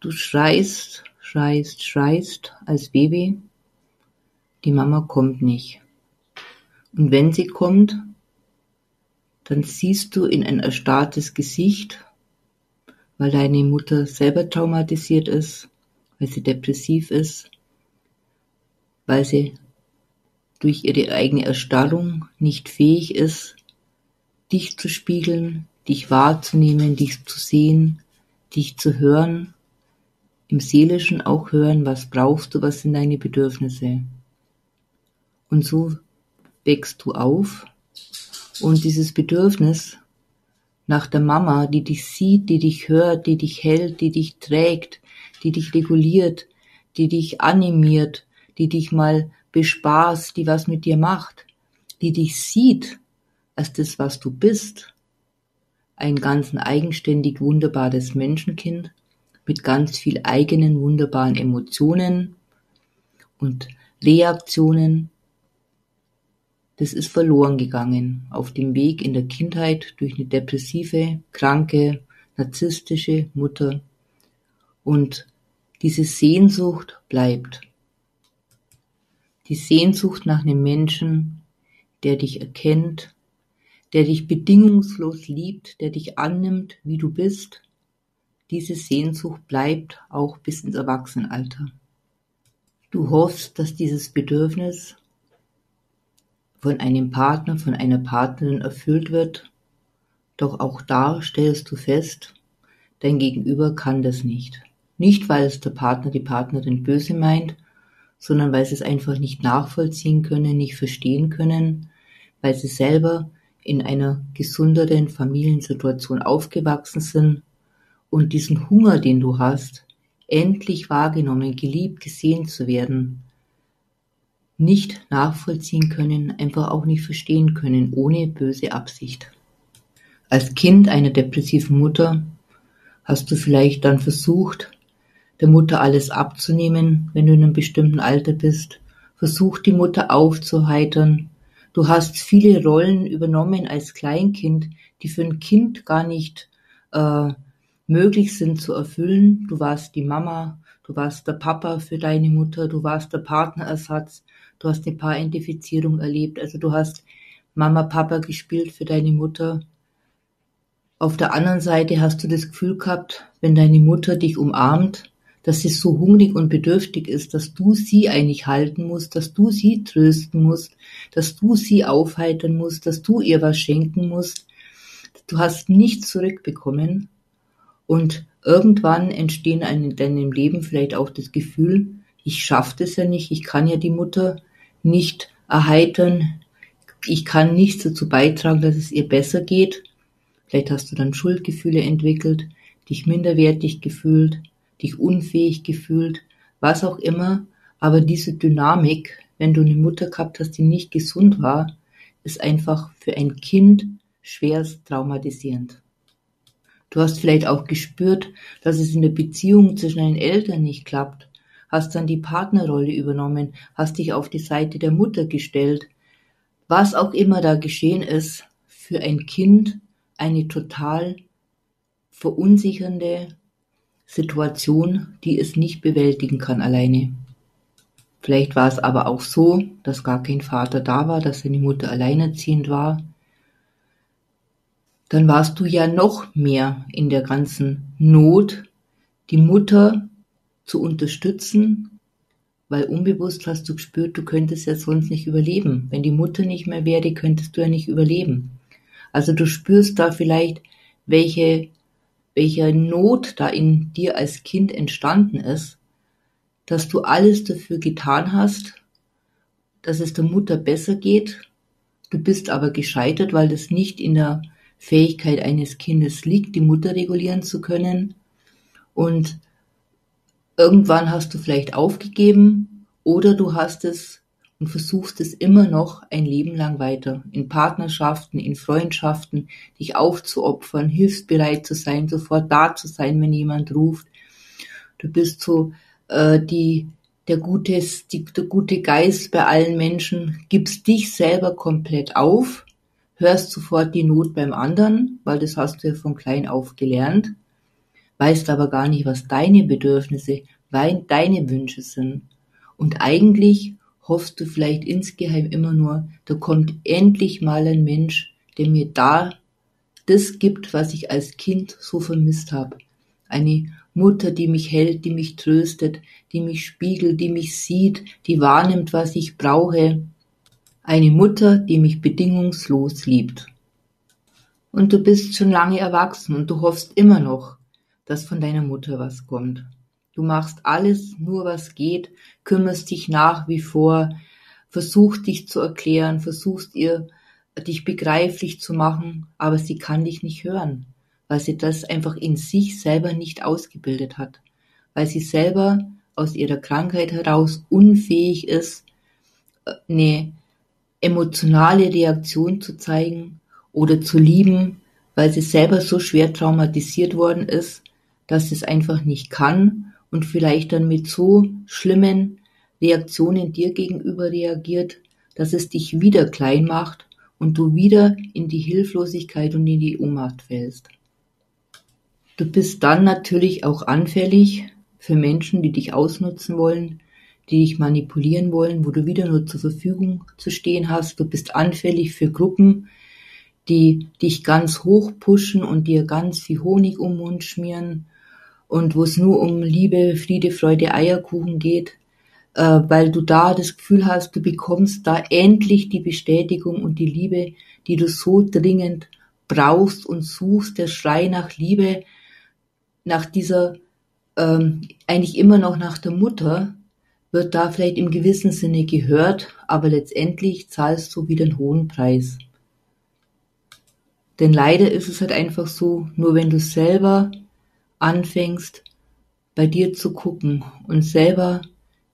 Du schreist, schreist, schreist als Baby, die Mama kommt nicht. Und wenn sie kommt, dann siehst du in ein erstarrtes Gesicht, weil deine Mutter selber traumatisiert ist, weil sie depressiv ist, weil sie durch ihre eigene Erstarrung nicht fähig ist, dich zu spiegeln, dich wahrzunehmen, dich zu sehen, dich zu hören, im Seelischen auch hören, was brauchst du, was sind deine Bedürfnisse. Und so wächst du auf. Und dieses Bedürfnis nach der Mama, die dich sieht, die dich hört, die dich hält, die dich trägt, die dich reguliert, die dich animiert, die dich mal bespaßt, die was mit dir macht, die dich sieht als das, was du bist, ein ganz eigenständig wunderbares Menschenkind mit ganz viel eigenen wunderbaren Emotionen und Reaktionen. Das ist verloren gegangen auf dem Weg in der Kindheit durch eine depressive, kranke, narzisstische Mutter. Und diese Sehnsucht bleibt. Die Sehnsucht nach einem Menschen, der dich erkennt, der dich bedingungslos liebt, der dich annimmt, wie du bist, diese Sehnsucht bleibt auch bis ins Erwachsenenalter. Du hoffst, dass dieses Bedürfnis von einem Partner, von einer Partnerin erfüllt wird, doch auch da stellst du fest, dein Gegenüber kann das nicht. Nicht, weil es der Partner, die Partnerin böse meint, sondern weil sie es einfach nicht nachvollziehen können, nicht verstehen können, weil sie selber in einer gesünderen Familiensituation aufgewachsen sind und diesen Hunger, den du hast, endlich wahrgenommen, geliebt, gesehen zu werden, nicht nachvollziehen können, einfach auch nicht verstehen können, ohne böse Absicht. Als Kind einer depressiven Mutter hast du vielleicht dann versucht, der Mutter alles abzunehmen, wenn du in einem bestimmten Alter bist, versucht die Mutter aufzuheitern, Du hast viele Rollen übernommen als Kleinkind, die für ein Kind gar nicht äh, möglich sind zu erfüllen. Du warst die Mama, du warst der Papa für deine Mutter, du warst der Partnerersatz, du hast eine Paaridentifizierung erlebt. Also du hast Mama, Papa gespielt für deine Mutter. Auf der anderen Seite hast du das Gefühl gehabt, wenn deine Mutter dich umarmt, dass sie so hungrig und bedürftig ist, dass du sie eigentlich halten musst, dass du sie trösten musst, dass du sie aufheitern musst, dass du ihr was schenken musst. Du hast nichts zurückbekommen und irgendwann entstehen in deinem Leben vielleicht auch das Gefühl, ich schaffe das ja nicht, ich kann ja die Mutter nicht erheitern, ich kann nichts dazu beitragen, dass es ihr besser geht. Vielleicht hast du dann Schuldgefühle entwickelt, dich minderwertig gefühlt, dich unfähig gefühlt, was auch immer, aber diese Dynamik, wenn du eine Mutter gehabt hast, die nicht gesund war, ist einfach für ein Kind schwerst traumatisierend. Du hast vielleicht auch gespürt, dass es in der Beziehung zwischen deinen Eltern nicht klappt, hast dann die Partnerrolle übernommen, hast dich auf die Seite der Mutter gestellt. Was auch immer da geschehen ist, für ein Kind eine total verunsichernde, Situation, die es nicht bewältigen kann alleine. Vielleicht war es aber auch so, dass gar kein Vater da war, dass seine Mutter alleinerziehend war. Dann warst du ja noch mehr in der ganzen Not, die Mutter zu unterstützen, weil unbewusst hast du gespürt, du könntest ja sonst nicht überleben. Wenn die Mutter nicht mehr wäre, könntest du ja nicht überleben. Also du spürst da vielleicht, welche welche Not da in dir als Kind entstanden ist, dass du alles dafür getan hast, dass es der Mutter besser geht. Du bist aber gescheitert, weil das nicht in der Fähigkeit eines Kindes liegt, die Mutter regulieren zu können. Und irgendwann hast du vielleicht aufgegeben oder du hast es und versuchst es immer noch ein Leben lang weiter. In Partnerschaften, in Freundschaften, dich aufzuopfern, hilfsbereit zu sein, sofort da zu sein, wenn jemand ruft. Du bist so äh, die, der, gute, die, der gute Geist bei allen Menschen, gibst dich selber komplett auf, hörst sofort die Not beim anderen, weil das hast du ja von klein auf gelernt. weißt aber gar nicht, was deine Bedürfnisse, deine Wünsche sind. Und eigentlich hoffst du vielleicht insgeheim immer nur, da kommt endlich mal ein Mensch, der mir da das gibt, was ich als Kind so vermisst habe. Eine Mutter, die mich hält, die mich tröstet, die mich spiegelt, die mich sieht, die wahrnimmt, was ich brauche. Eine Mutter, die mich bedingungslos liebt. Und du bist schon lange erwachsen und du hoffst immer noch, dass von deiner Mutter was kommt. Du machst alles nur, was geht, kümmerst dich nach wie vor, versuchst dich zu erklären, versuchst ihr dich begreiflich zu machen, aber sie kann dich nicht hören, weil sie das einfach in sich selber nicht ausgebildet hat, weil sie selber aus ihrer Krankheit heraus unfähig ist, eine emotionale Reaktion zu zeigen oder zu lieben, weil sie selber so schwer traumatisiert worden ist, dass sie es einfach nicht kann und vielleicht dann mit so schlimmen Reaktionen dir gegenüber reagiert, dass es dich wieder klein macht und du wieder in die Hilflosigkeit und in die Ohnmacht fällst. Du bist dann natürlich auch anfällig für Menschen, die dich ausnutzen wollen, die dich manipulieren wollen, wo du wieder nur zur Verfügung zu stehen hast. Du bist anfällig für Gruppen, die dich ganz hoch pushen und dir ganz viel Honig um den Mund schmieren. Und wo es nur um Liebe, Friede, Freude, Eierkuchen geht, äh, weil du da das Gefühl hast, du bekommst da endlich die Bestätigung und die Liebe, die du so dringend brauchst und suchst, der Schrei nach Liebe, nach dieser, ähm, eigentlich immer noch nach der Mutter, wird da vielleicht im gewissen Sinne gehört, aber letztendlich zahlst du wieder einen hohen Preis. Denn leider ist es halt einfach so, nur wenn du selber anfängst, bei dir zu gucken und selber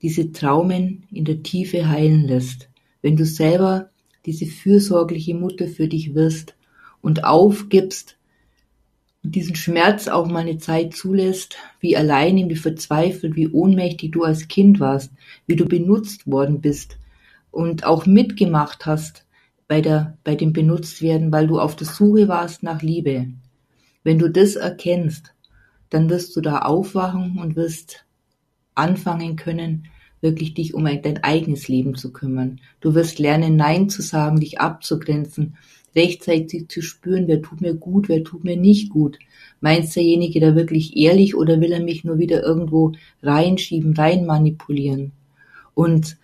diese Traumen in der Tiefe heilen lässt, wenn du selber diese fürsorgliche Mutter für dich wirst und aufgibst diesen Schmerz auch mal eine Zeit zulässt, wie alleine, wie verzweifelt, wie ohnmächtig du als Kind warst, wie du benutzt worden bist und auch mitgemacht hast bei der, bei dem Benutztwerden, weil du auf der Suche warst nach Liebe. Wenn du das erkennst, dann wirst du da aufwachen und wirst anfangen können, wirklich dich um dein eigenes Leben zu kümmern. Du wirst lernen, Nein zu sagen, dich abzugrenzen, rechtzeitig zu spüren, wer tut mir gut, wer tut mir nicht gut. Meinst derjenige da wirklich ehrlich oder will er mich nur wieder irgendwo reinschieben, rein manipulieren? Und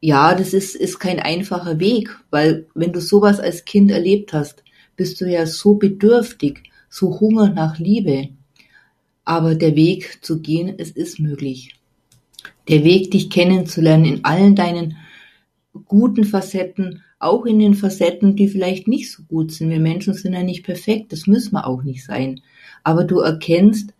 ja, das ist, ist kein einfacher Weg, weil wenn du sowas als Kind erlebt hast, bist du ja so bedürftig, so Hunger nach Liebe. Aber der Weg zu gehen, es ist möglich. Der Weg, dich kennenzulernen in allen deinen guten Facetten, auch in den Facetten, die vielleicht nicht so gut sind. Wir Menschen sind ja nicht perfekt, das müssen wir auch nicht sein. Aber du erkennst,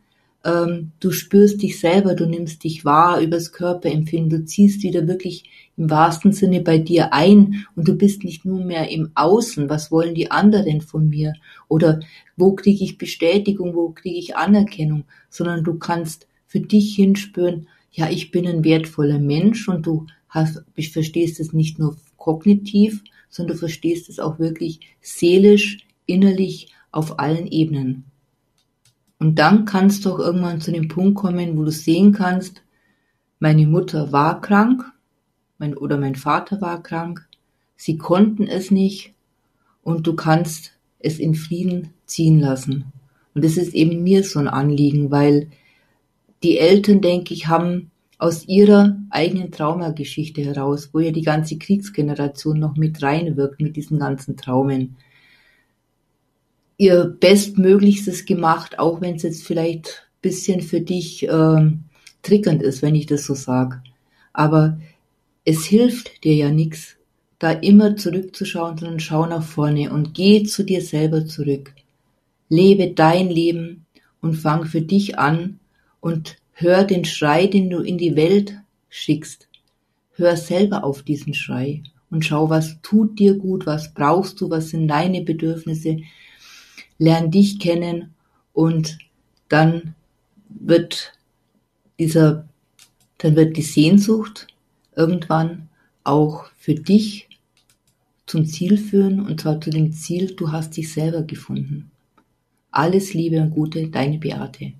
ähm, du spürst dich selber, du nimmst dich wahr übers Körperempfinden, du ziehst wieder wirklich im wahrsten Sinne bei dir ein und du bist nicht nur mehr im Außen, was wollen die anderen von mir oder wo kriege ich Bestätigung, wo kriege ich Anerkennung, sondern du kannst für dich hinspüren, ja, ich bin ein wertvoller Mensch und du hast, verstehst es nicht nur kognitiv, sondern du verstehst es auch wirklich seelisch, innerlich auf allen Ebenen. Und dann kannst du auch irgendwann zu dem Punkt kommen, wo du sehen kannst, meine Mutter war krank, mein, oder mein Vater war krank, sie konnten es nicht und du kannst es in Frieden ziehen lassen. Und das ist eben mir so ein Anliegen, weil die Eltern, denke ich, haben aus ihrer eigenen Traumageschichte heraus, wo ja die ganze Kriegsgeneration noch mit reinwirkt mit diesen ganzen Traumen, ihr Bestmöglichstes gemacht, auch wenn es jetzt vielleicht bisschen für dich äh, triggernd ist, wenn ich das so sag. Aber es hilft dir ja nichts, da immer zurückzuschauen, sondern schau nach vorne und geh zu dir selber zurück. Lebe dein Leben und fang für dich an und hör den Schrei, den du in die Welt schickst. Hör selber auf diesen Schrei und schau, was tut dir gut, was brauchst du, was sind deine Bedürfnisse, lern dich kennen und dann wird dieser, dann wird die Sehnsucht irgendwann auch für dich zum Ziel führen und zwar zu dem Ziel, du hast dich selber gefunden. Alles Liebe und Gute, deine Beate.